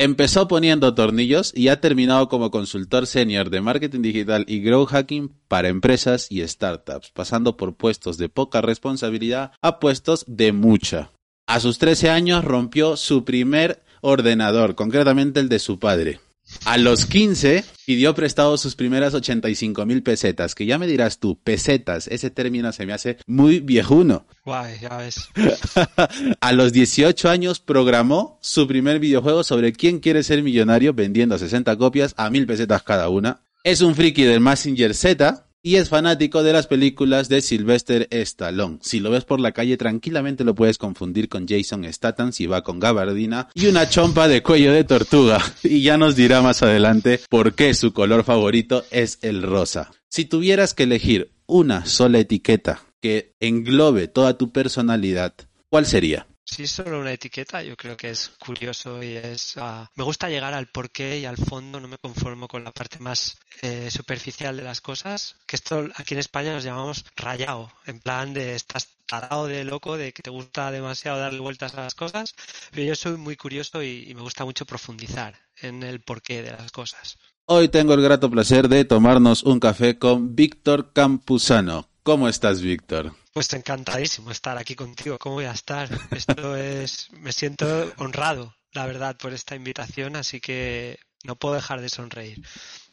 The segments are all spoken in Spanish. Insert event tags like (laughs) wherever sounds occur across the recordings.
Empezó poniendo tornillos y ha terminado como consultor senior de marketing digital y growth hacking para empresas y startups, pasando por puestos de poca responsabilidad a puestos de mucha. A sus 13 años rompió su primer ordenador, concretamente el de su padre. A los 15 pidió prestado sus primeras 85 mil pesetas, que ya me dirás tú, pesetas, ese término se me hace muy viejuno. Guay, ya ves. (laughs) a los 18 años programó su primer videojuego sobre quién quiere ser millonario vendiendo 60 copias a mil pesetas cada una. Es un friki del Messenger Z, y es fanático de las películas de Sylvester Stallone. Si lo ves por la calle tranquilamente lo puedes confundir con Jason Statham si va con gabardina y una chompa de cuello de tortuga. (laughs) Y ya nos dirá más adelante por qué su color favorito es el rosa. Si tuvieras que elegir una sola etiqueta que englobe toda tu personalidad, ¿cuál sería? Si es solo una etiqueta, yo creo que es curioso y es... Ah, me gusta llegar al porqué y al fondo, no me conformo con la parte más eh, superficial de las cosas, que esto aquí en España nos llamamos rayado, en plan de estás tarado de loco, de que te gusta demasiado darle vueltas a las cosas, pero yo soy muy curioso y, y me gusta mucho profundizar en el porqué de las cosas. Hoy tengo el grato placer de tomarnos un café con Víctor Campuzano. ¿Cómo estás, Víctor? Pues encantadísimo estar aquí contigo. ¿Cómo voy a estar? Esto (laughs) es, me siento honrado, la verdad, por esta invitación, así que no puedo dejar de sonreír.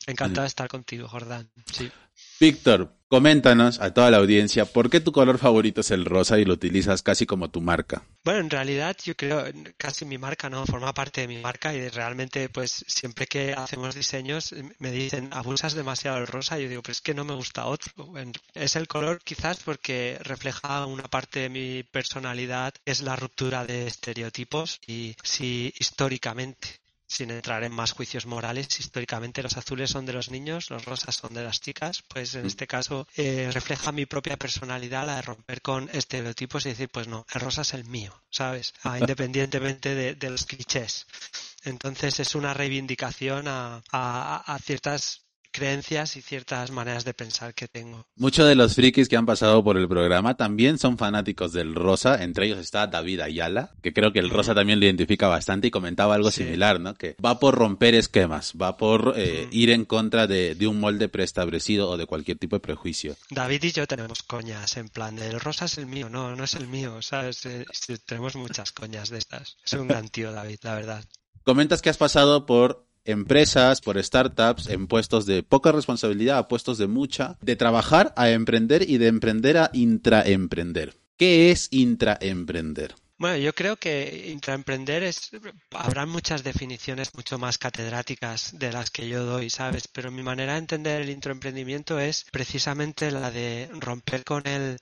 Encantado de estar contigo, Jordán. Sí. Víctor, coméntanos a toda la audiencia por qué tu color favorito es el rosa y lo utilizas casi como tu marca. Bueno, en realidad yo creo casi mi marca no forma parte de mi marca y realmente pues siempre que hacemos diseños me dicen abusas demasiado del rosa y yo digo pero es que no me gusta otro. Es el color quizás porque refleja una parte de mi personalidad es la ruptura de estereotipos y si históricamente sin entrar en más juicios morales, históricamente los azules son de los niños, los rosas son de las chicas, pues en mm. este caso eh, refleja mi propia personalidad, la de romper con estereotipos y decir, pues no, el rosa es el mío, ¿sabes? Ah, (laughs) independientemente de, los clichés. Entonces es una reivindicación a, a ciertas creencias y ciertas maneras de pensar que tengo. Muchos de los frikis que han pasado por el programa también son fanáticos del rosa, entre ellos está David Ayala, que creo que el rosa también lo identifica bastante y comentaba algo similar, ¿no? Que va por romper esquemas, va por eh, ir en contra de, un molde preestablecido o de cualquier tipo de prejuicio. David y yo tenemos coñas en plan, el rosa es el mío, no, no es el mío, ¿sabes? Eh, tenemos muchas coñas de estas. Es un gran tío, David, la verdad. Comentas que has pasado por empresas, por startups, en puestos de poca responsabilidad a puestos de mucha, de trabajar a emprender y de emprender a intraemprender. ¿Qué es intraemprender? Bueno, yo creo que intraemprender es, habrá muchas definiciones mucho más catedráticas de las que yo doy, ¿sabes? Pero mi manera de entender el intraemprendimiento es precisamente la de romper con el,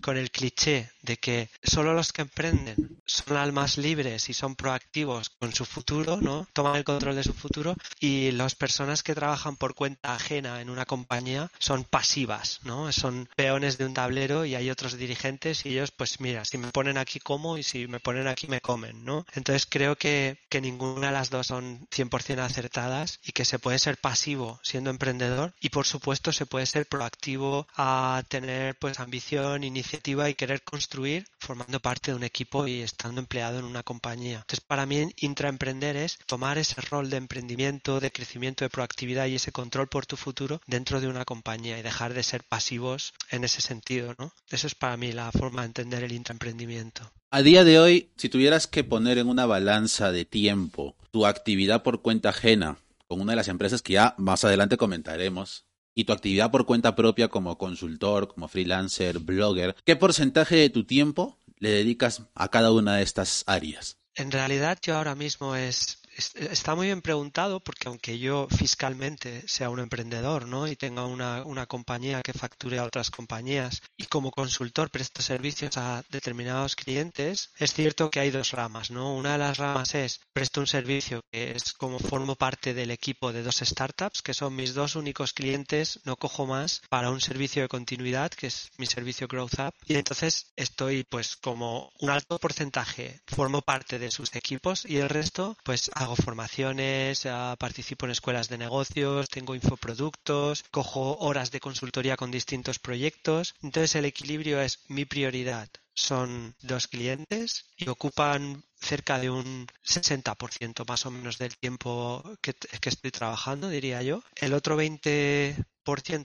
con el cliché de que solo los que emprenden son almas libres y son proactivos con su futuro, ¿no? Toman el control de su futuro y las personas que trabajan por cuenta ajena en una compañía son pasivas, ¿no? Son peones de un tablero y hay otros dirigentes y ellos, pues mira, si me ponen aquí como y si me ponen aquí me comen, ¿no? Entonces creo que, que ninguna de las dos son 100% acertadas y que se puede ser pasivo siendo emprendedor y por supuesto se puede ser proactivo a tener pues ambición, iniciativa y querer construir formando parte de un equipo y estando empleado en una compañía. Entonces para mí intraemprender es tomar ese rol de emprendimiento, de crecimiento, de proactividad y ese control por tu futuro dentro de una compañía y dejar de ser pasivos en ese sentido, ¿no? Eso es para mí la forma de entender el intraemprendimiento. A día de hoy, si tuvieras que poner en una balanza de tiempo tu actividad por cuenta ajena con una de las empresas que ya más adelante comentaremos, y tu actividad por cuenta propia como consultor, como freelancer, blogger, ¿qué porcentaje de tu tiempo le dedicas a cada una de estas áreas? En realidad yo ahora mismo es está muy bien preguntado porque aunque yo fiscalmente sea un emprendedor ¿no? y tenga una, una, compañía que facture a otras compañías y como consultor presto servicios a determinados clientes, es cierto que hay dos ramas. ¿no? Una de las ramas es presto un servicio que es como formo parte del equipo de dos startups que son mis dos únicos clientes, no cojo más para un servicio de continuidad que es mi servicio Growth Up y entonces estoy pues como un alto porcentaje formo parte de sus equipos y el resto pues hago formaciones, participo en escuelas de negocios, tengo infoproductos, cojo horas de consultoría con distintos proyectos. Entonces el equilibrio es mi prioridad. Son dos clientes y ocupan cerca de un 60% más o menos del tiempo que, que estoy trabajando, diría yo. El otro 20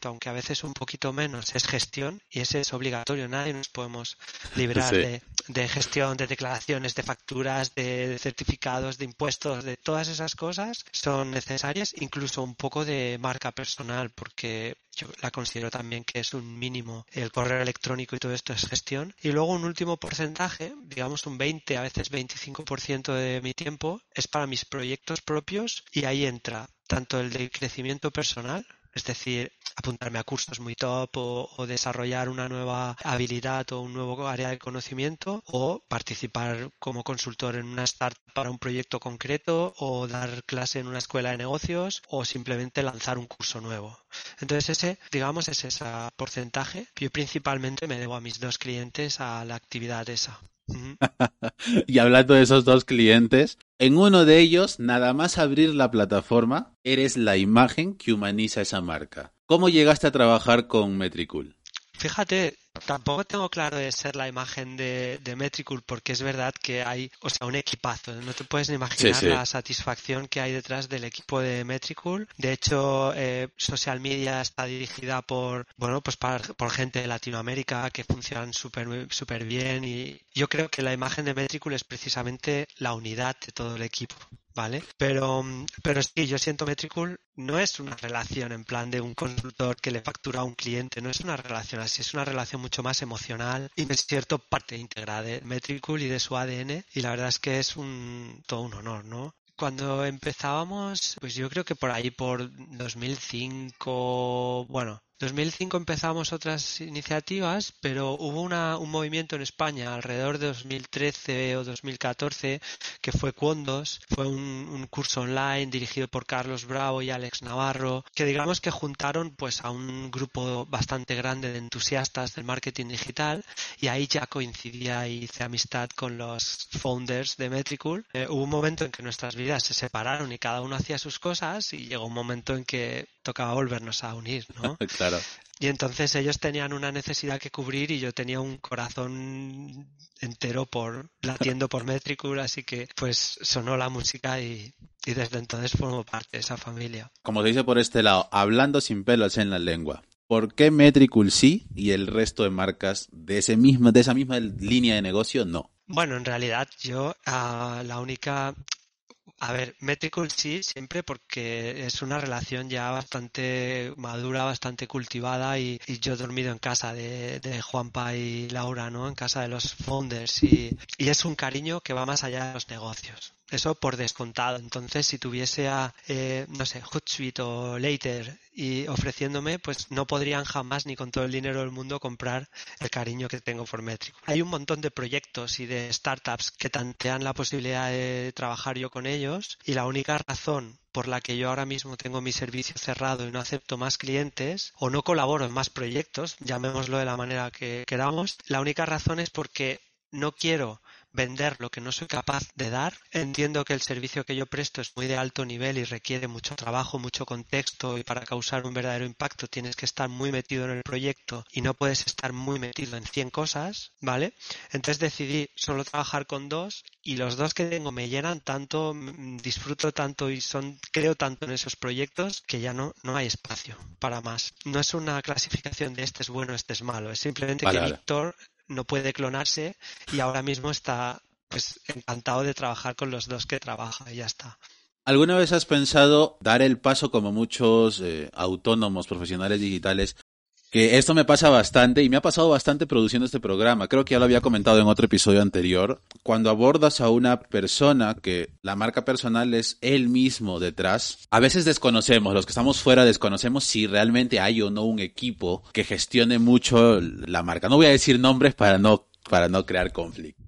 aunque a veces un poquito menos, es gestión y ese es obligatorio. Nadie nos podemos librar de, gestión, de declaraciones, de facturas, de certificados, de impuestos, de todas esas cosas son necesarias, incluso un poco de marca personal, porque yo la considero también que es un mínimo. El correo electrónico y todo esto es gestión. Y luego un último porcentaje, digamos un 20, a veces 25% de mi tiempo, es para mis proyectos propios y ahí entra tanto el de crecimiento personal, es decir, apuntarme a cursos muy top o, desarrollar una nueva habilidad o un nuevo área de conocimiento o participar como consultor en una startup para un proyecto concreto o dar clase en una escuela de negocios o simplemente lanzar un curso nuevo. Entonces ese, digamos, es ese porcentaje. Yo principalmente me debo a mis dos clientes a la actividad esa. (laughs) y hablando de esos dos clientes, en uno de ellos, nada más abrir la plataforma, eres la imagen que humaniza esa marca. ¿Cómo llegaste a trabajar con Metricool? Fíjate, tampoco tengo claro de ser la imagen de, de, Metricool porque es verdad que hay, o sea, un equipazo. No te puedes ni imaginar la satisfacción que hay detrás del equipo de Metricool. De hecho, eh, social media está dirigida por, bueno, pues por gente de Latinoamérica que funcionan súper super bien y yo creo que la imagen de Metricool es precisamente la unidad de todo el equipo. ¿Vale? Pero, pero sí, yo siento Metricool no es una relación en plan de un consultor que le factura a un cliente, no es una relación así, es una relación mucho más emocional y me siento parte íntegra de Metricool y de su ADN y la verdad es que es un todo un honor, ¿no? Cuando empezábamos, pues yo creo que por ahí por 2005, bueno, 2005 empezamos otras iniciativas, pero hubo un movimiento en España alrededor de 2013 o 2014 que fue Cuondos, fue un, curso online dirigido por Carlos Bravo y Alex Navarro, que digamos que juntaron pues a un grupo bastante grande de entusiastas del marketing digital y ahí ya coincidía y hice amistad con los founders de Metricool. Eh, hubo un momento en que nuestras vidas se separaron y cada uno hacía sus cosas y llegó un momento en que tocaba volvernos a unir, ¿no? (laughs) claro. Y entonces ellos tenían una necesidad que cubrir y yo tenía un corazón entero por latiendo por Metricool, así que pues sonó la música y, y desde entonces formo parte de esa familia. Como se dice por este lado, hablando sin pelos en la lengua. ¿Por qué Metricool sí y el resto de marcas de ese mismo, de esa misma línea de negocio no? Bueno, en realidad yo uh, la única a ver, Metricool sí, siempre porque es una relación ya bastante madura, bastante cultivada y, yo he dormido en casa de, de, Juanpa y Laura, ¿no? En casa de los founders y, y es un cariño que va más allá de los negocios. Eso por descontado. Entonces, si tuviese a, eh, no sé, Hootsuite o Later y ofreciéndome, pues no podrían jamás ni con todo el dinero del mundo comprar el cariño que tengo por Metric. Hay un montón de proyectos y de startups que tantean la posibilidad de trabajar yo con ellos y la única razón por la que yo ahora mismo tengo mi servicio cerrado y no acepto más clientes o no colaboro en más proyectos, llamémoslo de la manera que queramos, la única razón es porque no quiero vender lo que no soy capaz de dar. Entiendo que el servicio que yo presto es muy de alto nivel y requiere mucho trabajo, mucho contexto y para causar un verdadero impacto tienes que estar muy metido en el proyecto y no puedes estar muy metido en 100 cosas, ¿vale? Entonces decidí solo trabajar con dos y los dos que tengo me llenan tanto, mm, disfruto tanto y son creo tanto en esos proyectos que ya no no hay espacio para más. No es una clasificación de este es bueno, este es malo, es simplemente que Víctor no puede clonarse y ahora mismo está pues encantado de trabajar con los dos que trabaja y ya está. ¿Alguna vez has pensado dar el paso como muchos eh, autónomos profesionales digitales? Que esto me pasa bastante y me ha pasado bastante produciendo este programa. Creo que ya lo había comentado en otro episodio anterior. Cuando abordas a una persona que la marca personal es él mismo detrás, a veces desconocemos, los que estamos fuera desconocemos si realmente hay o no un equipo que gestione mucho la marca. No voy a decir nombres para no, para no crear conflicto.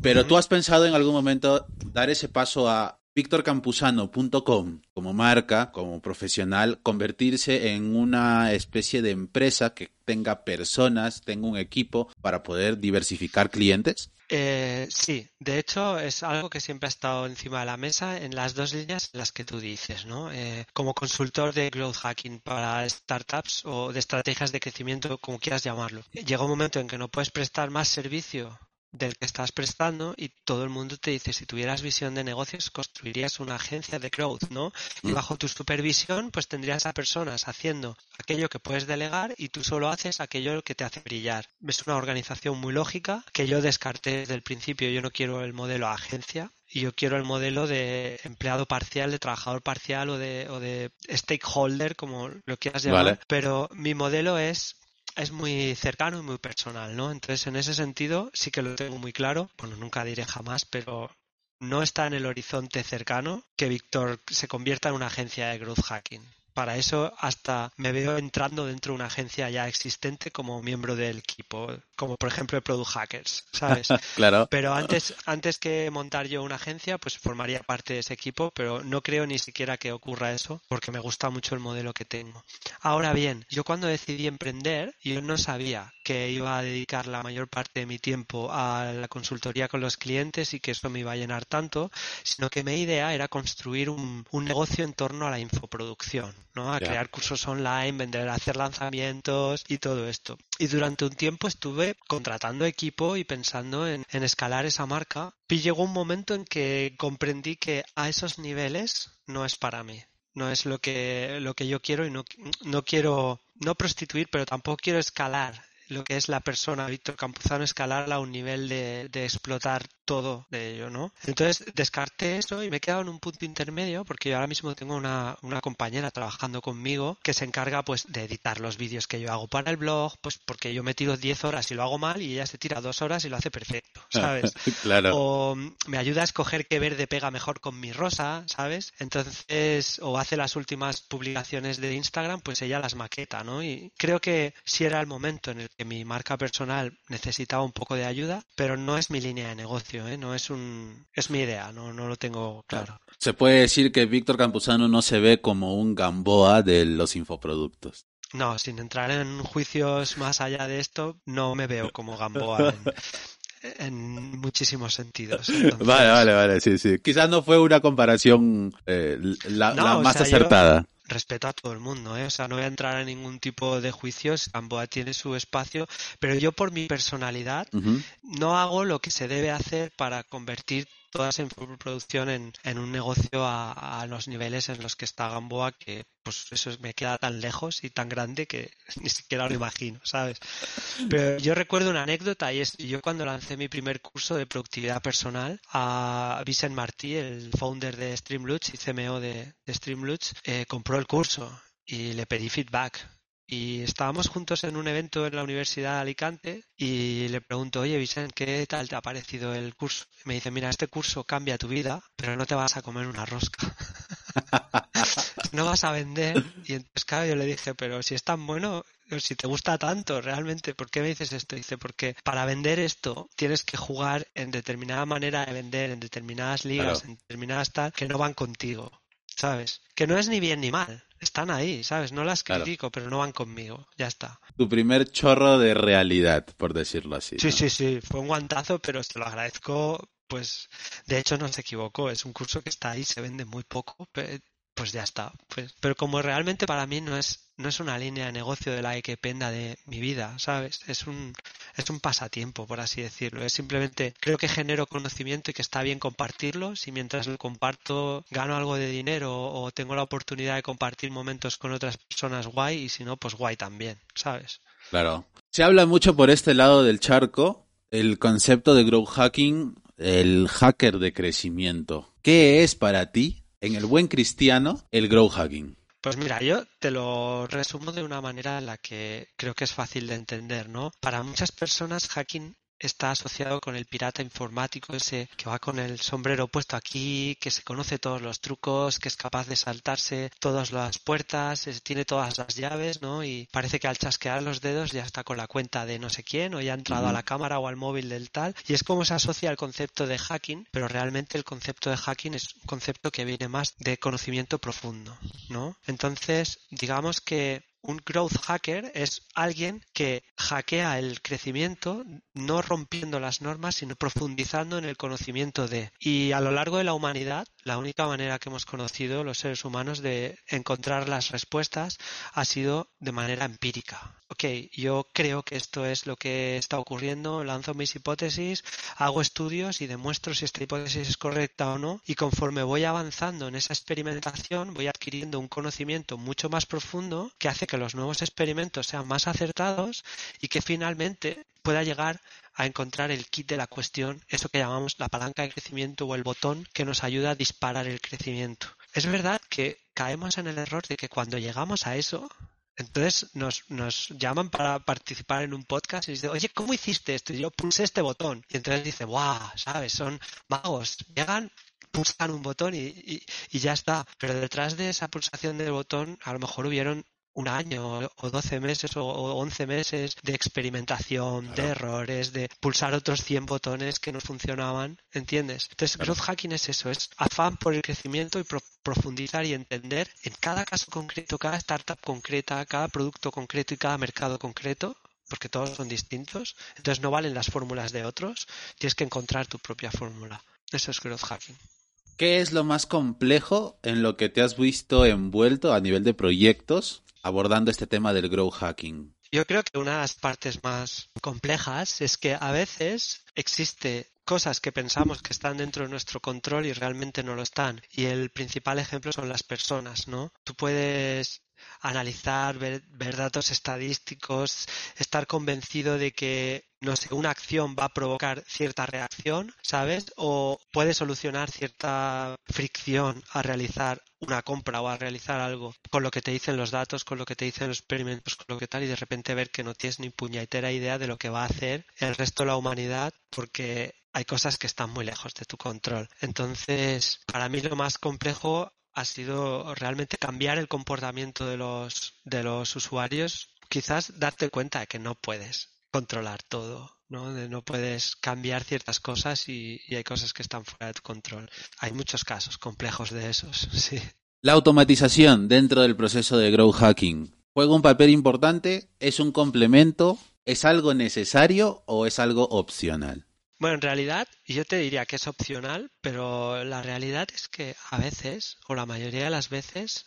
Pero tú has pensado en algún momento dar ese paso a victorcampusano.com como marca, como profesional, convertirse en una especie de empresa que tenga personas, tenga un equipo para poder diversificar clientes? Eh, sí, de hecho es algo que siempre ha estado encima de la mesa en las dos líneas en las que tú dices, ¿no? Eh, como consultor de growth hacking para startups o de estrategias de crecimiento, como quieras llamarlo. Llega un momento en que no puedes prestar más servicio del que estás prestando y todo el mundo te dice, si tuvieras visión de negocios, construirías una agencia de growth, ¿no? Y Mm. bajo tu supervisión, pues tendrías a personas haciendo aquello que puedes delegar y tú solo haces aquello que te hace brillar. Es una organización muy lógica que yo descarté desde el principio. Yo no quiero el modelo agencia, y yo quiero el modelo de empleado parcial, de trabajador parcial o de, o de stakeholder, como lo quieras llamar. Vale. Pero mi modelo es es muy cercano y muy personal, ¿no? Entonces, en ese sentido, sí que lo tengo muy claro. Bueno, nunca diré jamás, pero no está en el horizonte cercano que Víctor se convierta en una agencia de growth hacking. Para eso hasta me veo entrando dentro de una agencia ya existente como miembro del equipo, como por ejemplo el Product Hackers, (laughs) ¿sabes? Claro. Pero antes, antes que montar yo una agencia, pues formaría parte de ese equipo, pero no creo ni siquiera que ocurra eso, porque me gusta mucho el modelo que tengo. Ahora bien, yo cuando decidí emprender, yo no sabía que iba a dedicar la mayor parte de mi tiempo a la consultoría con los clientes y que eso me iba a llenar tanto, sino que mi idea era construir un, un negocio en torno a la infoproducción, ¿no? A crear cursos online, vender, hacer lanzamientos y todo esto. Y durante un tiempo estuve contratando equipo y pensando en, escalar esa marca. Y llegó un momento en que comprendí que a esos niveles no es para mí. No es lo que, lo que yo quiero y no, no quiero, no prostituir, pero tampoco quiero escalar lo que es la persona Víctor Campuzano, escalarla a un nivel de, de explotar todo de ello, ¿no? Entonces descarté eso y me he quedado en un punto intermedio porque yo ahora mismo tengo una, una compañera trabajando conmigo que se encarga pues de editar los vídeos que yo hago para el blog, pues porque yo me tiro 10 horas y lo hago mal y ella se tira dos horas y lo hace perfecto, ¿sabes? (laughs) claro. O me ayuda a escoger qué verde pega mejor con mi rosa, ¿sabes? Entonces, o hace las últimas publicaciones de Instagram, pues ella las maqueta, ¿no? Y creo que sí era el momento en el que mi marca personal necesitaba un poco de ayuda, pero no es mi línea de negocio, ¿eh? No es un... es mi idea, no, no lo tengo claro. Se puede decir que Víctor Campuzano no se ve como un Gamboa de los infoproductos. No, sin entrar en juicios más allá de esto, no me veo como Gamboa en, (laughs) en muchísimos sentidos. Entonces- Vale, vale, vale, sí, sí. Quizás no fue una comparación eh, la, No, la o más yo- respeto a todo el mundo, ¿eh? O sea, no voy a entrar en ningún tipo de juicios. Gamboa tiene su espacio, pero yo por mi personalidad no hago lo que se debe hacer para convertir toda esa producción en, en un negocio a, a los niveles en los que está Gamboa, que pues eso es- me queda tan lejos y tan grande que (laughs) ni siquiera lo imagino, ¿sabes? Pero yo recuerdo una anécdota y es yo cuando lancé mi primer curso de productividad personal a Vicent Martí, el founder de Streamloots y CMO de, de Streamloots, eh, compró el curso y le pedí feedback. Y estábamos juntos en un evento en la Universidad de Alicante y le pregunto, oye Vicent, ¿qué tal te ha parecido el curso? Y me dice, mira, este curso cambia tu vida, pero no te vas a comer una rosca. (laughs) no vas a vender. Y entonces, claro, yo le dije, pero si es tan bueno, si te gusta tanto, realmente, ¿por qué me dices esto? Dice, porque para vender esto tienes que jugar en determinada manera de vender, en determinadas ligas, Claro. en determinadas tal, que no van contigo, ¿sabes? Que no es ni bien ni mal, están ahí, ¿sabes? No las Claro. critico, pero no van conmigo, ya está. Tu primer chorro de realidad, por decirlo así. Sí, ¿no? sí, sí, fue un guantazo, pero se lo agradezco, pues, de hecho no se equivocó, es un curso que está ahí, se vende muy poco, pues ya está. Pues, pero como realmente para mí no es, no es una línea de negocio de la que dependa de mi vida, ¿sabes? Es un, es un pasatiempo, por así decirlo. Es simplemente, creo que genero conocimiento y que está bien compartirlo. Si mientras lo comparto gano algo de dinero o tengo la oportunidad de compartir momentos con otras personas, guay, y si no, pues guay también, ¿sabes? Claro. Se habla mucho por este lado del charco el concepto de growth hacking, el hacker de crecimiento. ¿Qué es para ti, en el buen cristiano, el growth hacking? Pues mira, yo te lo resumo de una manera en la que creo que es fácil de entender, ¿no? Para muchas personas hacking está asociado con el pirata informático ese que va con el sombrero puesto aquí, que se conoce todos los trucos, que es capaz de saltarse todas las puertas, tiene todas las llaves, ¿no? Y parece que al chasquear los dedos ya está con la cuenta de no sé quién o ya ha entrado a la cámara o al móvil del tal. Y es como se asocia el concepto de hacking, pero realmente el concepto de hacking es un concepto que viene más de conocimiento profundo, ¿no? Entonces, digamos que un growth hacker es alguien que hackea el crecimiento no rompiendo las normas, sino profundizando en el conocimiento de. Y a lo largo de la humanidad, la única manera que hemos conocido los seres humanos de encontrar las respuestas ha sido de manera empírica. Ok, yo creo que esto es lo que está ocurriendo, lanzo mis hipótesis, hago estudios y demuestro si esta hipótesis es correcta o no, y conforme voy avanzando en esa experimentación, voy adquiriendo un conocimiento mucho más profundo que hace que los nuevos experimentos sean más acertados y que finalmente pueda llegar a encontrar el kit de la cuestión, eso que llamamos la palanca de crecimiento o el botón que nos ayuda a disparar el crecimiento. Es verdad que caemos en el error de que cuando llegamos a eso, entonces nos, nos llaman para participar en un podcast y dicen, oye, ¿cómo hiciste esto? Y yo pulsé este botón. Y entonces dice, ¡guau! ¿Sabes? Son magos. Llegan, pulsan un botón y, y, y, ya está. Pero detrás de esa pulsación del botón, a lo mejor hubieron un año o 12 meses o 11 meses de experimentación, claro. de errores, de pulsar otros 100 botones que no funcionaban, ¿entiendes? Entonces, claro. growth hacking es eso, es afán por el crecimiento y pro profundizar y entender en cada caso concreto, cada startup concreta, cada producto concreto y cada mercado concreto, porque todos son distintos, entonces no valen las fórmulas de otros, tienes que encontrar tu propia fórmula. Eso es growth hacking. ¿Qué es lo más complejo en lo que te has visto envuelto a nivel de proyectos abordando este tema del grow hacking? Yo creo que una de las partes más complejas es que a veces existe cosas que pensamos que están dentro de nuestro control y realmente no lo están. Y el principal ejemplo son las personas, ¿no? Tú puedes analizar, ver, ver, datos estadísticos, estar convencido de que, no sé, una acción va a provocar cierta reacción, ¿sabes? O puede solucionar cierta fricción a realizar una compra o a realizar algo con lo que te dicen los datos, con lo que te dicen los experimentos, con lo que tal, y de repente ver que no tienes ni puñetera idea de lo que va a hacer el resto de la humanidad porque hay cosas que están muy lejos de tu control. Entonces, para mí lo más complejo ha sido realmente cambiar el comportamiento de los, de los usuarios, quizás darte cuenta de que no puedes controlar todo, ¿no? No puedes cambiar ciertas cosas y, y, hay cosas que están fuera de tu control. Hay muchos casos complejos de esos, (laughs) sí. La automatización dentro del proceso de grow hacking juega un papel importante, es un complemento, es algo necesario o es algo opcional. Bueno, en realidad yo te diría que es opcional, pero la realidad es que a veces, o la mayoría de las veces,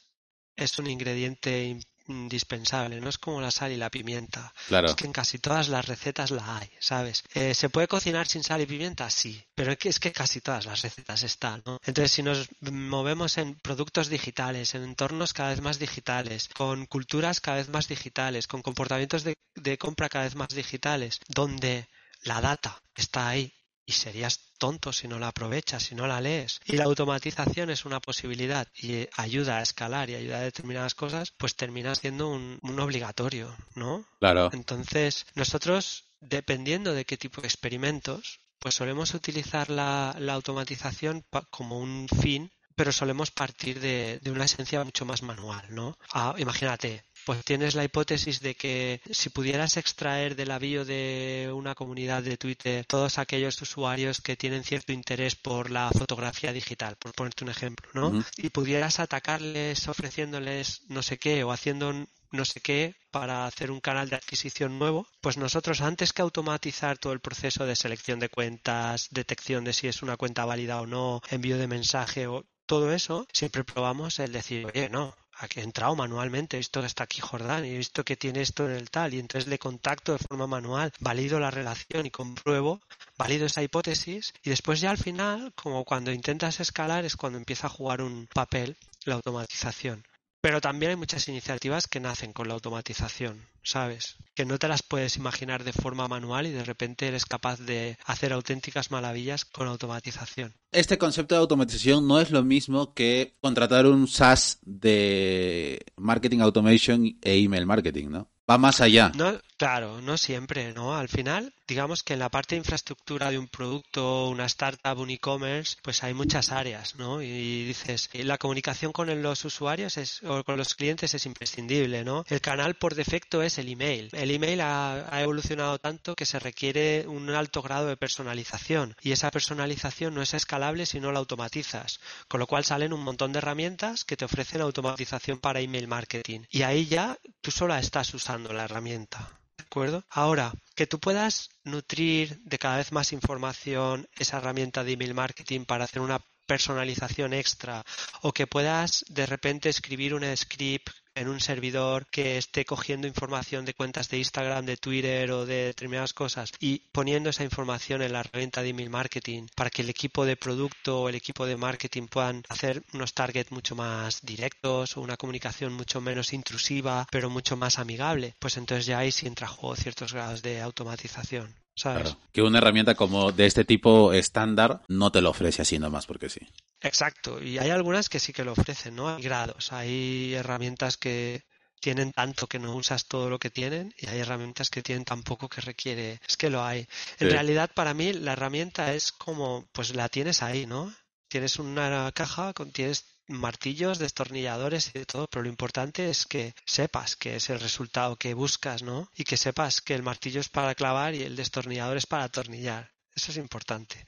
es un ingrediente indispensable, no es como la sal y la pimienta. Claro. Es que en casi todas las recetas la hay, ¿sabes? Eh, ¿Se puede cocinar sin sal y pimienta? Sí, pero es que, es que casi todas las recetas están, ¿no? Entonces, si nos movemos en productos digitales, en entornos cada vez más digitales, con culturas cada vez más digitales, con comportamientos de, de compra cada vez más digitales, donde la data está ahí y serías tonto si no la aprovechas, si no la lees. Y la automatización es una posibilidad y ayuda a escalar y ayuda a determinadas cosas, pues termina siendo un, un obligatorio, ¿no? Claro. Entonces, nosotros, dependiendo de qué tipo de experimentos, pues solemos utilizar la, la automatización como un fin pero solemos partir de, de, una esencia mucho más manual, ¿no? Ah, imagínate, pues tienes la hipótesis de que si pudieras extraer de la bio de una comunidad de Twitter todos aquellos usuarios que tienen cierto interés por la fotografía digital, por ponerte un ejemplo, ¿no? Uh -huh. Y pudieras atacarles ofreciéndoles no sé qué o haciendo no sé qué para hacer un canal de adquisición nuevo, pues nosotros antes que automatizar todo el proceso de selección de cuentas, detección de si es una cuenta válida o no, envío de mensaje o todo eso, siempre probamos el decir, oye, no, aquí he entrado manualmente, he visto que está aquí Jordán y he visto que tiene esto en el tal y entonces le contacto de forma manual, valido la relación y compruebo, valido esa hipótesis y después ya al final, como cuando intentas escalar, es cuando empieza a jugar un papel la automatización. Pero también hay muchas iniciativas que nacen con la automatización, ¿sabes? Que no te las puedes imaginar de forma manual y de repente eres capaz de hacer auténticas maravillas con automatización. Este concepto de automatización no es lo mismo que contratar un SaaS de marketing automation e email marketing, ¿no? Va más allá. No, claro, no siempre, ¿no? Al final, digamos que en la parte de infraestructura de un producto, una startup, un e-commerce, pues hay muchas áreas, ¿no? Y dices, la comunicación con los usuarios es, o con los clientes es imprescindible, ¿no? El canal por defecto es el email. El email ha, ha evolucionado tanto que se requiere un alto grado de personalización y esa personalización no es escalable si no la automatizas, con lo cual salen un montón de herramientas que te ofrecen automatización para email marketing y ahí ya tú sola estás usando la herramienta. ¿De acuerdo? Ahora, que tú puedas nutrir de cada vez más información esa herramienta de email marketing para hacer una personalización extra o que puedas de repente escribir un script en un servidor que esté cogiendo información de cuentas de Instagram, de Twitter o de determinadas cosas y poniendo esa información en la herramienta de email marketing para que el equipo de producto o el equipo de marketing puedan hacer unos targets mucho más directos o una comunicación mucho menos intrusiva pero mucho más amigable, pues entonces ya ahí sí entra a juego ciertos grados de automatización. ¿Sabes? que una herramienta como de este tipo estándar no te lo ofrece así nomás porque sí. Exacto, y hay algunas que sí que lo ofrecen, ¿no? Hay grados, hay herramientas que tienen tanto que no usas todo lo que tienen y hay herramientas que tienen tan poco que requiere. Es que lo hay. En realidad, para mí, la herramienta es como, pues la tienes ahí, ¿no? Tienes una caja, tienes martillos, destornilladores y de todo, pero lo importante es que sepas que es el resultado que buscas, ¿no? Y que sepas que el martillo es para clavar y el destornillador es para atornillar. Eso es importante.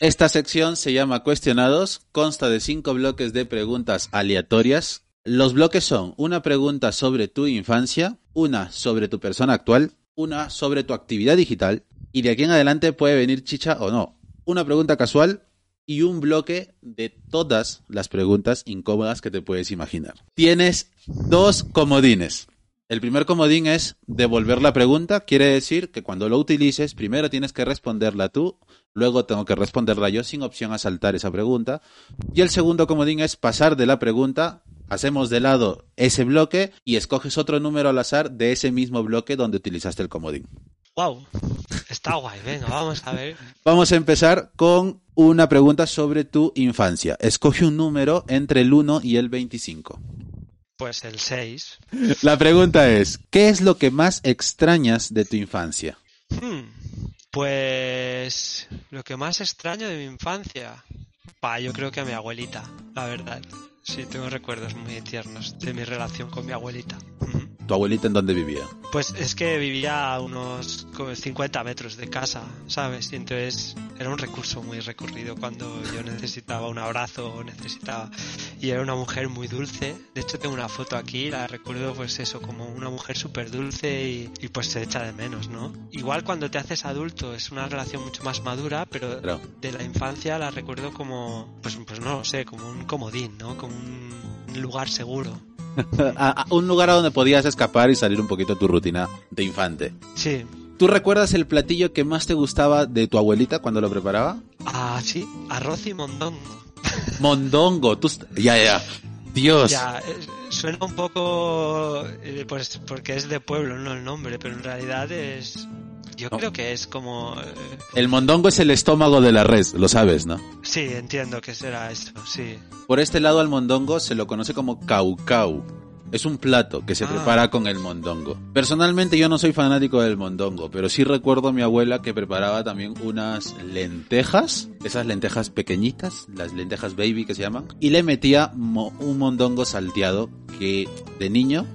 Esta sección se llama Cuestionados, consta de cinco bloques de preguntas aleatorias. Los bloques son una pregunta sobre tu infancia, una sobre tu persona actual, una sobre tu actividad digital, y de aquí en adelante puede venir chicha o no. Una pregunta casual y un bloque de todas las preguntas incómodas que te puedes imaginar. Tienes dos comodines. El primer comodín es devolver la pregunta. Quiere decir que cuando lo utilices, primero tienes que responderla tú, luego tengo que responderla yo sin opción a saltar esa pregunta. Y el segundo comodín es pasar de la pregunta, hacemos de lado ese bloque y escoges otro número al azar de ese mismo bloque donde utilizaste el comodín. Wow, está guay, venga, vamos a ver. Vamos a empezar con una pregunta sobre tu infancia. Escoge un número entre el 1 y el 25. Pues el 6. La pregunta es, ¿qué es lo que más extrañas de tu infancia? Hmm, pues lo que más extraño de mi infancia, pa, yo creo que a mi abuelita, la verdad. Sí, tengo recuerdos muy tiernos de mi relación con mi abuelita. ¿Tu abuelita en dónde vivía? Pues es que vivía a unos 50 metros de casa, ¿sabes? Y entonces era un recurso muy recurrido cuando yo necesitaba un abrazo o necesitaba... Y era una mujer muy dulce. De hecho tengo una foto aquí, la recuerdo pues eso, como una mujer súper dulce y, pues se echa de menos, ¿no? Igual cuando te haces adulto es una relación mucho más madura, pero de la infancia la recuerdo como, pues, pues no lo sé, como un comodín, ¿no? Como un lugar seguro. (laughs) a, un lugar a donde podías escapar y salir un poquito de tu rutina de infante. Sí. ¿Tú recuerdas el platillo que más te gustaba de tu abuelita cuando lo preparaba? Ah, sí, arroz y mondongo. Mondongo, tú... Ya, ya. Dios. Ya, eh, suena un poco, eh, pues porque es de pueblo, no el nombre, pero en realidad es yo creo que es como... Eh, el mondongo es el estómago de la res, lo sabes, ¿no? Sí, entiendo que será eso, sí. Por este lado al mondongo se lo conoce como caucau. Es un plato que se ah. prepara con el mondongo. Personalmente yo no soy fanático del mondongo, pero sí recuerdo a mi abuela que preparaba también unas lentejas, esas lentejas pequeñitas, las lentejas baby que se llaman, y le metía un mondongo salteado que de niño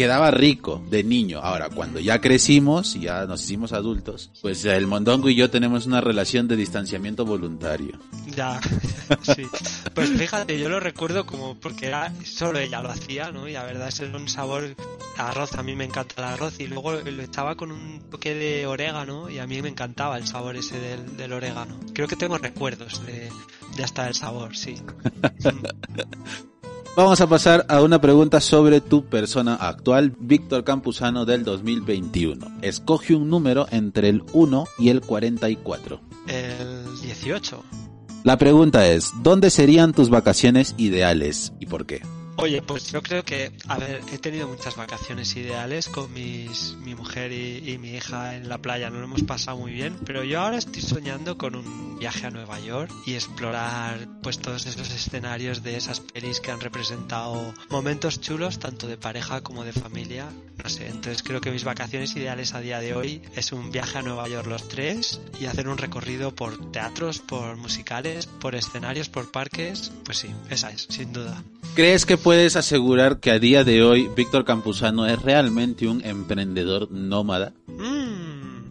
quedaba rico de niño. Ahora, cuando ya crecimos y ya nos hicimos adultos, pues el mondongo y yo tenemos una relación de distanciamiento voluntario. Ya, (laughs) sí. Pues fíjate, yo lo recuerdo como porque era solo ella lo hacía, ¿no? Y la verdad es un sabor arroz, a mí me encanta el arroz y luego lo estaba con un toque de orégano y a mí me encantaba el sabor ese del, del orégano. Creo que tengo recuerdos de, de hasta el sabor, sí. (laughs) Vamos a pasar a una pregunta sobre tu persona actual, Víctor Campuzano del 2021. Escoge un número entre el 1 y el 44. El 18. La pregunta es, ¿dónde serían tus vacaciones ideales y por qué? Oye, pues yo creo que, a ver, he tenido muchas vacaciones ideales con mis, mi mujer y, mi hija en la playa, nos lo hemos pasado muy bien, pero yo ahora estoy soñando con un viaje a Nueva York y explorar pues todos esos escenarios de esas pelis que han representado momentos chulos tanto de pareja como de familia, no sé, entonces creo que mis vacaciones ideales a día de hoy es un viaje a Nueva York los tres y hacer un recorrido por teatros, por musicales, por escenarios, por parques, pues sí, esa es, sin duda. ¿Crees que puedes asegurar que a día de hoy Víctor Campuzano es realmente un emprendedor nómada? Mm,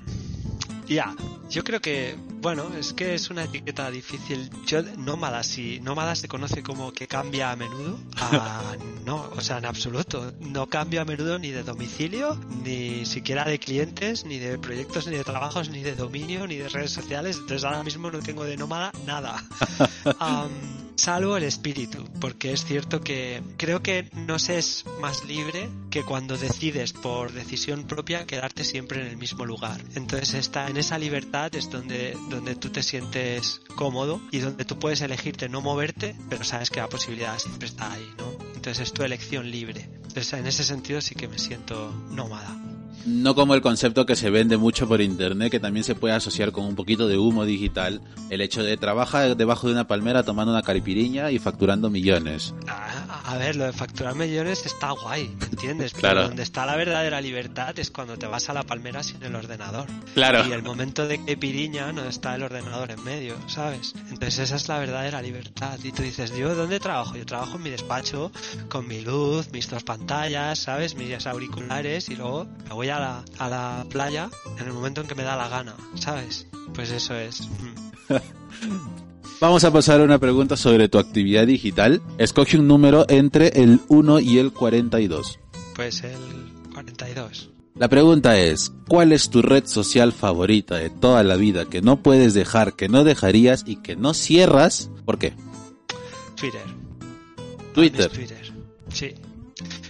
Ya, yo creo que, bueno, es que es una etiqueta difícil. Yo, nómada, si nómada se conoce como que cambia a menudo, ah, (laughs) no, o sea, en absoluto. No cambio a menudo ni de domicilio, ni siquiera de clientes, ni de proyectos, ni de trabajos, ni de dominio, ni de redes sociales. Entonces ahora mismo no tengo de nómada nada. (laughs) salvo el espíritu, porque es cierto que creo que no se es más libre que cuando decides por decisión propia quedarte siempre en el mismo lugar. Entonces está en esa libertad es donde, donde tú te sientes cómodo y donde tú puedes elegirte no moverte, pero sabes que la posibilidad siempre está ahí, ¿no? Entonces es tu elección libre. Entonces en ese sentido sí que me siento nómada. No como el concepto que se vende mucho por internet, que también se puede asociar con un poquito de humo digital, el hecho de trabajar debajo de una palmera tomando una caripiriña y facturando millones. Ah, a ver, lo de facturar millones está guay, ¿entiendes? Pero claro. donde está la verdadera libertad es cuando te vas a la palmera sin el ordenador. Claro. Y el momento de que piriña no está el ordenador en medio, ¿sabes? Entonces esa es la verdadera libertad. Y tú dices, ¿yo dónde trabajo? Yo trabajo en mi despacho con mi luz, mis dos pantallas, ¿sabes? Mis auriculares y luego me voy a la, a la playa en el momento en que me da la gana, ¿sabes? Pues eso es. Mm. (laughs) Vamos a pasar a una pregunta sobre tu actividad digital. Escoge un número entre el 1 y el 42. Pues el 42. La pregunta es, ¿cuál es tu red social favorita de toda la vida que no puedes dejar, que no dejarías y que no cierras? ¿Por qué? Twitter. Twitter. Twitter. Sí.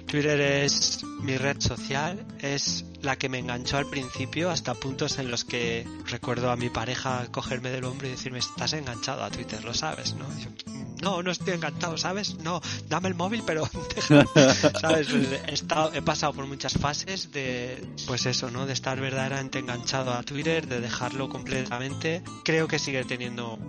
Twitter es mi red social, es la que me enganchó al principio hasta puntos en los que recuerdo a mi pareja cogerme del hombro y decirme, estás enganchado a Twitter, lo sabes, ¿no? no, no estoy enganchado, ¿sabes? No, dame el móvil, pero (laughs) (laughs) ¿sabes? Pues he, estado, he pasado por muchas fases de, pues eso, ¿no? De estar verdaderamente enganchado a Twitter, de dejarlo completamente. Creo que sigue teniendo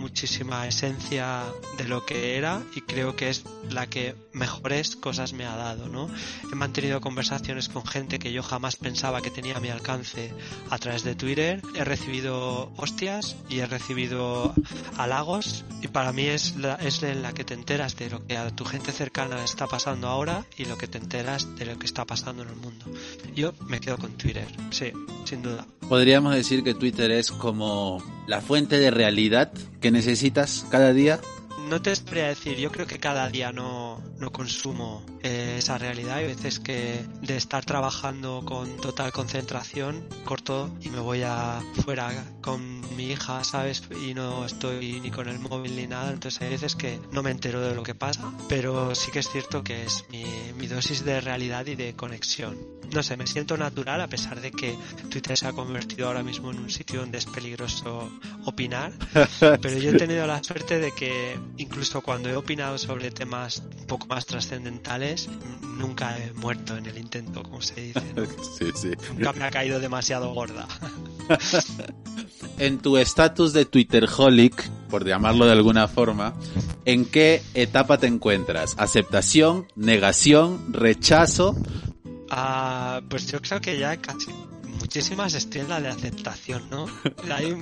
muchísima esencia de lo que era y creo que es la que mejores cosas me ha dado, ¿no? He mantenido conversaciones con gente que yo jamás pensaba que tenía a mi alcance a través de Twitter, he recibido hostias y he recibido halagos y para mí es la, es en la que te enteras de lo que a tu gente cercana está pasando ahora y lo que te enteras de lo que está pasando en el mundo. Yo me quedo con Twitter, sí, sin duda. Podríamos decir que Twitter es como la fuente de realidad que necesitas cada día no te sabría decir, yo creo que cada día no, no consumo eh, esa realidad. Hay veces que de estar trabajando con total concentración, corto y me voy a fuera con mi hija, ¿sabes? Y no estoy ni con el móvil ni nada. Entonces hay veces que no me entero de lo que pasa, pero sí que es cierto que es mi, mi dosis de realidad y de conexión. No sé, me siento natural a pesar de que Twitter se ha convertido ahora mismo en un sitio donde es peligroso opinar. (laughs) pero yo he tenido la suerte de que incluso cuando he opinado sobre temas un poco más trascendentales, nunca he muerto en el intento, como se dice. (laughs) Sí, sí. Nunca me ha caído demasiado gorda. (laughs) en tu estatus de Twitterholic, por llamarlo de alguna forma, ¿en qué etapa te encuentras? ¿Aceptación, negación, rechazo? Ah, pues yo creo que ya casi muchísimas la de aceptación, ¿no? (laughs) Hay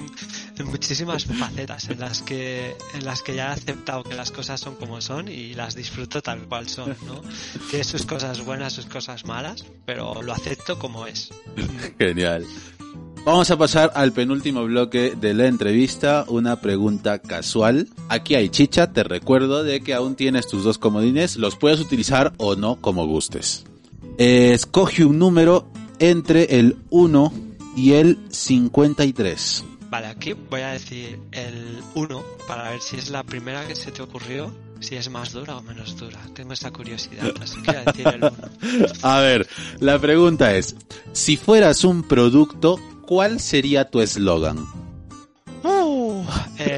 muchísimas facetas en las que en las que ya he aceptado que las cosas son como son y las disfruto tal cual son, ¿no? Tiene sus cosas buenas, sus cosas malas, pero lo acepto como es. (laughs) Genial. Vamos a pasar al penúltimo bloque de la entrevista, una pregunta casual. Aquí hay chicha, te recuerdo de que aún tienes tus dos comodines, los puedes utilizar o no como gustes. escoge un número entre el 1 y el 53. Vale, aquí voy a decir el 1 para ver si es la primera que se te ocurrió, si es más dura o menos dura. Tengo esta curiosidad, así que voy a decir el 1. (laughs) A ver, la pregunta es, si fueras un producto, ¿cuál sería tu eslogan? Uh, eh,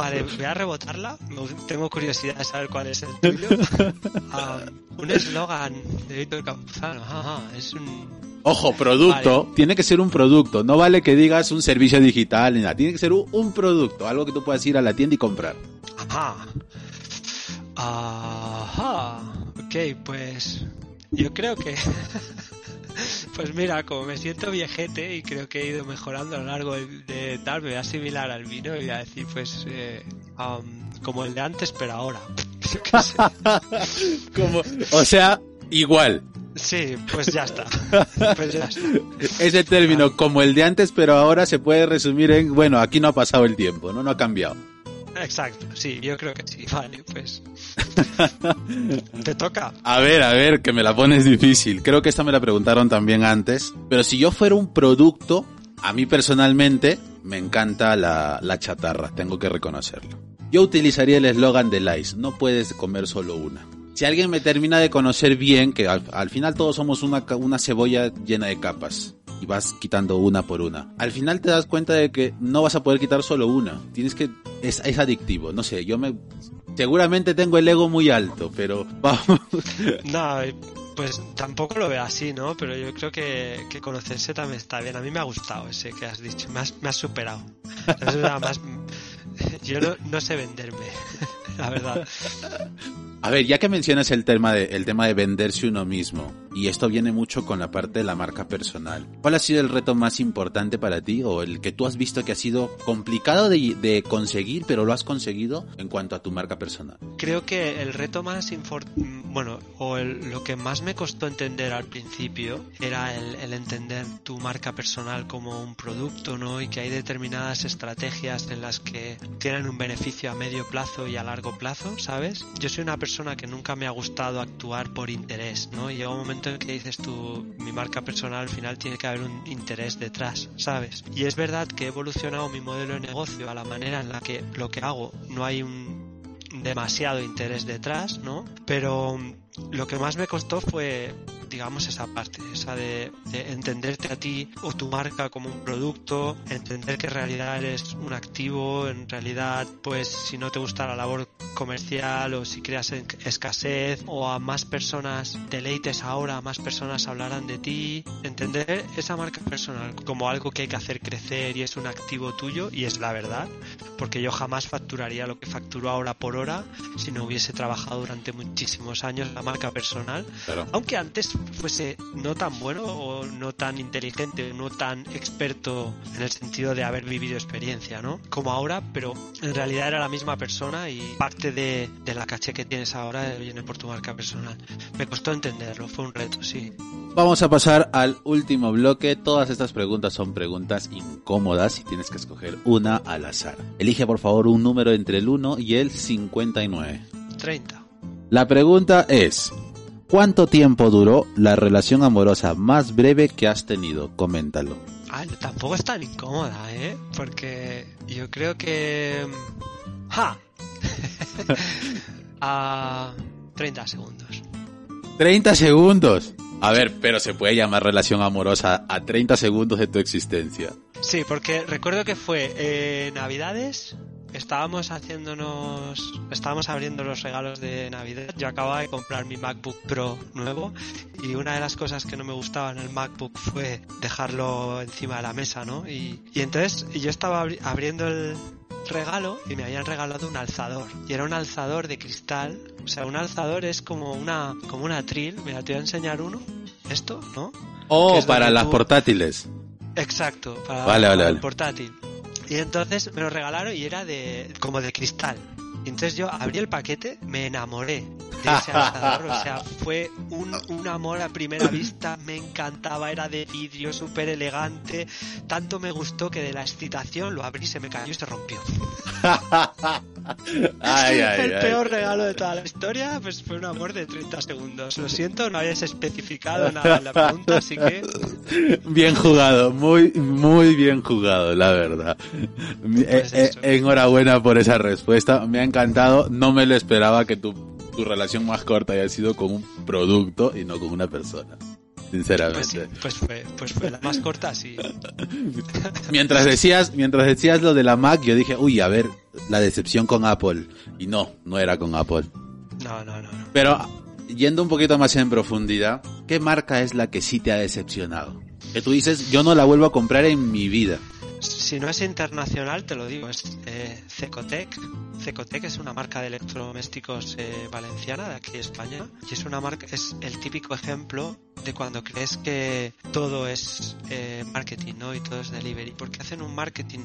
Vale, (laughs) voy a rebotarla. Tengo curiosidad de saber cuál es el (laughs) tuyo. Ah, un eslogan de Víctor Campuzano. es un. Ojo, producto. Tiene que ser un producto. No vale que digas un servicio digital ni nada. Tiene que ser un, producto. Algo que tú puedas ir a la tienda y comprar. Ajá. Ajá. Ok, pues. Yo creo que. (laughs) Pues mira, como me siento viejete y creo que he ido mejorando a lo largo de, tal, me voy a asimilar al vino y voy a decir, pues, eh, como el de antes, pero ahora. (laughs) como, o sea, igual. Sí, pues ya está. Pues ya está. Ese término, como el de antes, pero ahora se puede resumir en, bueno, aquí no ha pasado el tiempo, ¿no? No ha cambiado. Exacto, sí, yo creo que sí. Vale, pues. (laughs) Te toca. A ver, a ver, que me la pones difícil. Creo que esta me la preguntaron también antes. Pero si yo fuera un producto, a mí personalmente me encanta la, la chatarra, tengo que reconocerlo. Yo utilizaría el eslogan de Lice, no puedes comer solo una. Si alguien me termina de conocer bien, que al, al final todos somos una, una cebolla llena de capas y vas quitando una por una. Al final te das cuenta de que no vas a poder quitar solo una. Tienes que es, es adictivo, no sé, yo me seguramente tengo el ego muy alto, pero vamos. (laughs) No, pues tampoco lo veo así, ¿no? Pero yo creo que, conocerse también está bien. A mí me ha gustado ese que has dicho, me has, me has superado. Es nada más, (laughs) yo no sé venderme, (laughs) la verdad. A ver, ya que mencionas el tema de el tema de venderse uno mismo y esto viene mucho con la parte de la marca personal. ¿Cuál ha sido el reto más importante para ti o el que tú has visto que ha sido complicado de, de conseguir, pero lo has conseguido en cuanto a tu marca personal? Creo que el reto más infor- bueno, o lo que más me costó entender al principio era el, el entender tu marca personal como un producto, ¿no? Y que hay determinadas estrategias en las que tienen un beneficio a medio plazo y a largo plazo, ¿sabes? Yo soy una persona que nunca me ha gustado actuar por interés, ¿no? Y llega un momento en que dices tú, mi marca personal al final tiene que haber un interés detrás, ¿sabes? Y es verdad que he evolucionado mi modelo de negocio a la manera en la que lo que hago no hay un demasiado interés detrás, ¿no? Pero lo que más me costó fue, digamos, esa parte, esa de, de entenderte a ti o tu marca como un producto, entender que en realidad eres un activo, en realidad, pues si no te gusta la labor comercial o si creas escasez o a más personas deleites ahora, a más personas hablarán de ti, entender esa marca personal como algo que hay que hacer crecer y es un activo tuyo y es la verdad, porque yo jamás facturaría lo que facturo ahora por hora si no hubiese trabajado durante muchísimos años la marca personal, Claro. aunque antes fuese no tan bueno o no tan inteligente, no tan experto en el sentido de haber vivido experiencia, ¿no? Como ahora, pero en realidad era la misma persona y parte de, de la caché que tienes ahora viene por tu marca personal. Me costó entenderlo, fue un reto, sí. Vamos a pasar al último bloque. Todas estas preguntas son preguntas incómodas y tienes que escoger una al azar. Elige por favor un número entre el 1 y el 59. 30. La pregunta es, ¿cuánto tiempo duró la relación amorosa más breve que has tenido? Coméntalo. Ah, tampoco es tan incómoda, ¿eh? Porque yo creo que... ¡Ja! (laughs) a 30 segundos. 30 segundos. A ver, pero se puede llamar relación amorosa a 30 segundos de tu existencia. Sí, porque recuerdo que fue eh, Navidades, estábamos haciéndonos, estábamos abriendo los regalos de Navidad. Yo acababa de comprar mi MacBook Pro nuevo y una de las cosas que no me gustaba en el MacBook fue dejarlo encima de la mesa, ¿no? Y, y entonces yo estaba abri- abriendo el regalo y me habían regalado un alzador y era un alzador de cristal. O sea, un alzador es como una, como una atril. Mira, te voy a enseñar uno. Esto, ¿no? Oh, para las tú- portátiles. Exacto, para, Vale, vale, para el portátil. Y entonces me lo regalaron y era de como de cristal. Entonces yo abrí el paquete, me enamoré de (laughs) ese alzador, o sea, fue un, un amor a primera vista, me encantaba, era de vidrio, súper elegante, tanto me gustó que de la excitación lo abrí, se me cayó y se rompió. (laughs) Ay, ay, el ay. peor regalo de toda la historia, pues fue un amor de 30 segundos. Lo siento, no habías especificado nada en la pregunta, así que (laughs) Bien jugado, muy, muy bien jugado, la verdad. Pues Eh, eh, enhorabuena por esa respuesta, me ha encantado, no me lo esperaba que tu, tu relación más corta haya sido con un producto y no con una persona. pues, Sinceramente. pues fue, pues fue la más corta, sí. (laughs) Mientras decías, mientras decías lo de la Mac, yo dije, uy, a ver, la decepción con Apple. Y no, no era con Apple. No, no, no, no. Pero yendo un poquito más en profundidad, ¿qué marca es la que sí te ha decepcionado? Que tú dices, yo no la vuelvo a comprar en mi vida. Si no es internacional, te lo digo, es eh, Cecotec. Cecotec es una marca de electrodomésticos eh, valenciana de aquí de España y es una marca, es el típico ejemplo de cuando crees que todo es eh, marketing, ¿no? Y todo es delivery, porque hacen un marketing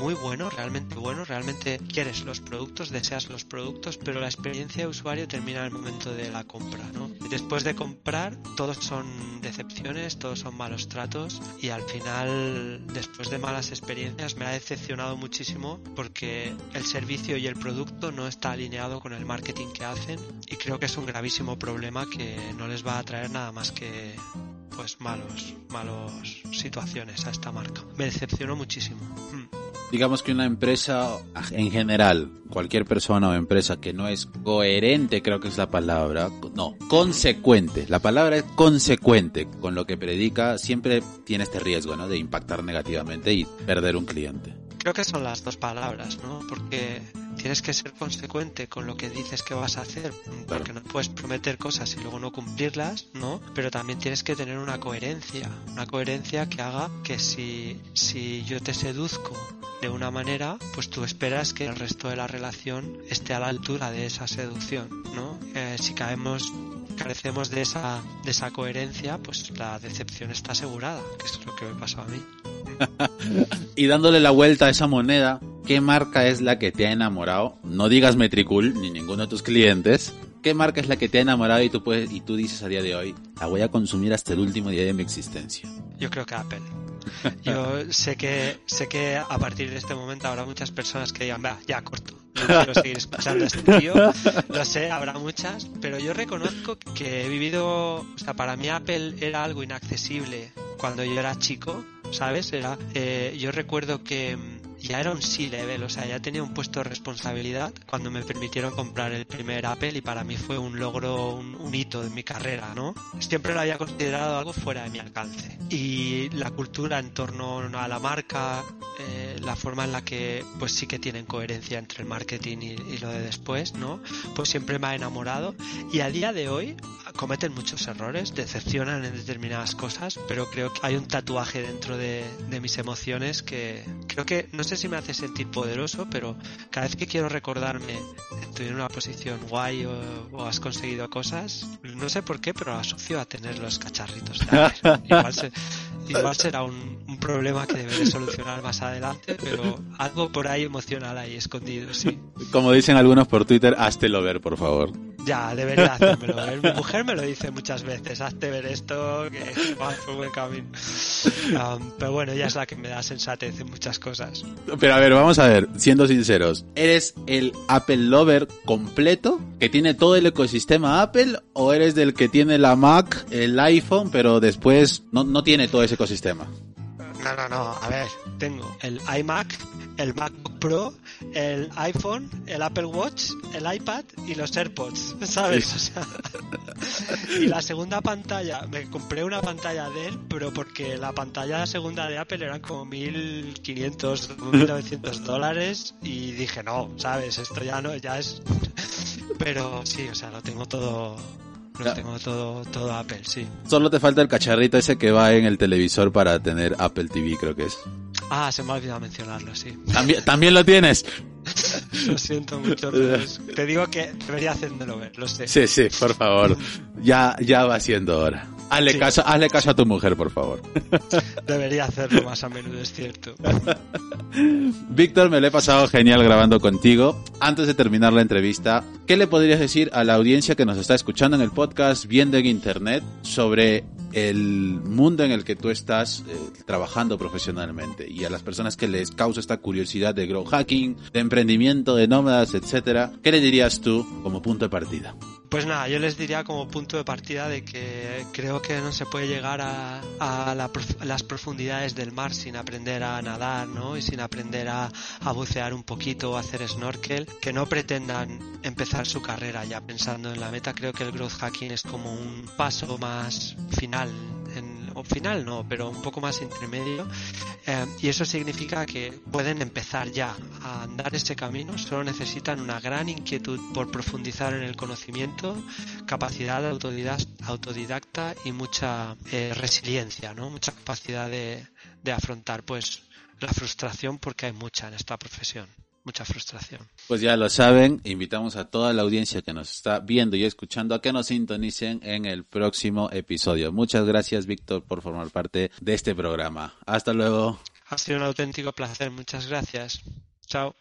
muy bueno, realmente bueno, realmente quieres los productos, deseas los productos, pero la experiencia de usuario termina en el momento de la compra, ¿no? Después de comprar, todos son decepciones, todos son malos tratos y al final, después de malas experiencias, me ha decepcionado muchísimo porque el servicio y el producto no está alineado con el marketing que hacen y creo que es un gravísimo problema que no les va a traer nada más que pues malos, malos situaciones a esta marca. Me decepcionó muchísimo. Mm. Digamos que una empresa en general, cualquier persona o empresa que no es coherente, creo que es la palabra, no, consecuente. La palabra es consecuente con lo que predica, siempre tiene este riesgo, ¿no? De impactar negativamente y perder un cliente. Creo que son las dos palabras, ¿no? Porque tienes que ser consecuente con lo que dices que vas a hacer, porque no puedes prometer cosas y luego no cumplirlas, ¿no? Pero también tienes que tener una coherencia, una coherencia que haga que si, si yo te seduzco de una manera, pues tú esperas que el resto de la relación esté a la altura de esa seducción, ¿no? Eh, si caemos carecemos de esa, de esa coherencia, pues la decepción está asegurada, que es lo que me pasó a mí. (laughs) y dándole la vuelta a esa moneda, ¿qué marca es la que te ha enamorado? No digas Metricool ni ninguno de tus clientes. ¿Qué marca es la que te ha enamorado y tú puedes y tú dices a día de hoy, la voy a consumir hasta el último día de mi existencia? Yo creo que Apple. (laughs) Yo sé que sé que a partir de este momento habrá muchas personas que digan, va, ya corto, no quiero seguir escuchando a este tío. Lo sé, habrá muchas, pero yo reconozco que he vivido, o sea, para mí Apple era algo inaccesible cuando yo era chico, ¿sabes? Era, eh, yo recuerdo que ya era un C-level, o sea, ya tenía un puesto de responsabilidad cuando me permitieron comprar el primer Apple y para mí fue un logro, un, hito de mi carrera, ¿no? Siempre lo había considerado algo fuera de mi alcance. Y la cultura en torno a la marca, eh, la forma en la que pues sí que tienen coherencia entre el marketing y, y, lo de después, ¿no? Pues siempre me ha enamorado y a día de hoy cometen muchos errores, decepcionan en determinadas cosas, pero creo que hay un tatuaje dentro de, de mis emociones que creo que no sé si me hace sentir poderoso, pero cada vez que quiero recordarme estoy en una posición guay o, has conseguido cosas, no sé por qué, pero asocio a tener los cacharritos. (laughs) igual, será un, problema que deberé solucionar más adelante, pero algo por ahí emocional ahí escondido, sí. Como dicen algunos por Twitter, háztelo ver, por favor. Ya, debería hacérmelo ver. Mi mujer me lo dice muchas veces, hazte ver esto, que vas por buen camino. Um, pero bueno, ella es la que me da sensatez en muchas cosas. Pero a ver, vamos a ver, siendo sinceros, ¿eres el Apple Lover completo, que tiene todo el ecosistema Apple, o eres del que tiene la Mac, el iPhone, pero después no, no tiene todo ese ecosistema? No, no, no, a ver, tengo el iMac, el MacBook Pro, el iPhone, el Apple Watch, el iPad y los AirPods, (laughs) ¿sabes? (laughs) y la segunda pantalla, me compré una pantalla de él, pero porque la pantalla segunda de Apple eran como 1500, 1900 (laughs) dólares y dije, no, ¿sabes? Esto ya no, ya es... pero sí, o sea, lo tengo todo lo tengo todo, todo Apple, sí. Solo te falta el cacharrito ese que va en el televisor para tener Apple TV, creo que es. Ah, se me ha olvidado mencionarlo, sí. ¿También, ¿también lo tienes? (laughs) lo siento mucho. (laughs) Te digo que debería hacérmelo ver, lo sé. Sí, sí, por favor. Ya, ya va siendo hora. Hazle, caso, hazle caso a tu mujer, por favor. (laughs) Debería hacerlo más a menudo, es cierto. (laughs) Víctor, me lo he pasado genial grabando contigo. Antes de terminar la entrevista, ¿qué le podrías decir a la audiencia que nos está escuchando en el podcast, viendo en internet, sobre el mundo en el que tú estás eh, trabajando profesionalmente y a las personas que les causa esta curiosidad de grow hacking, de emprendimiento, de nómadas, etcétera, ¿qué le dirías tú como punto de partida? Pues nada, yo les diría como punto de partida de que creo que no se puede llegar a, las profundidades del mar sin aprender a nadar, ¿no? Y sin aprender a, a bucear un poquito o hacer snorkel, que no pretendan empezar su carrera ya pensando en la meta. Creo que el growth hacking es como un paso más final o final no, pero un poco más intermedio. Eh, y eso significa que pueden empezar ya a andar ese camino, solo necesitan una gran inquietud por profundizar en el conocimiento, capacidad autodidacta, y mucha eh, resiliencia, ¿no? mucha capacidad de, de afrontar pues la frustración porque hay mucha en esta profesión. Mucha frustración. Pues ya lo saben, invitamos a toda la audiencia que nos está viendo y escuchando a que nos sintonicen en el próximo episodio. Muchas gracias, Víctor, por formar parte de este programa. Hasta luego. Ha sido un auténtico placer. Muchas gracias. Chao.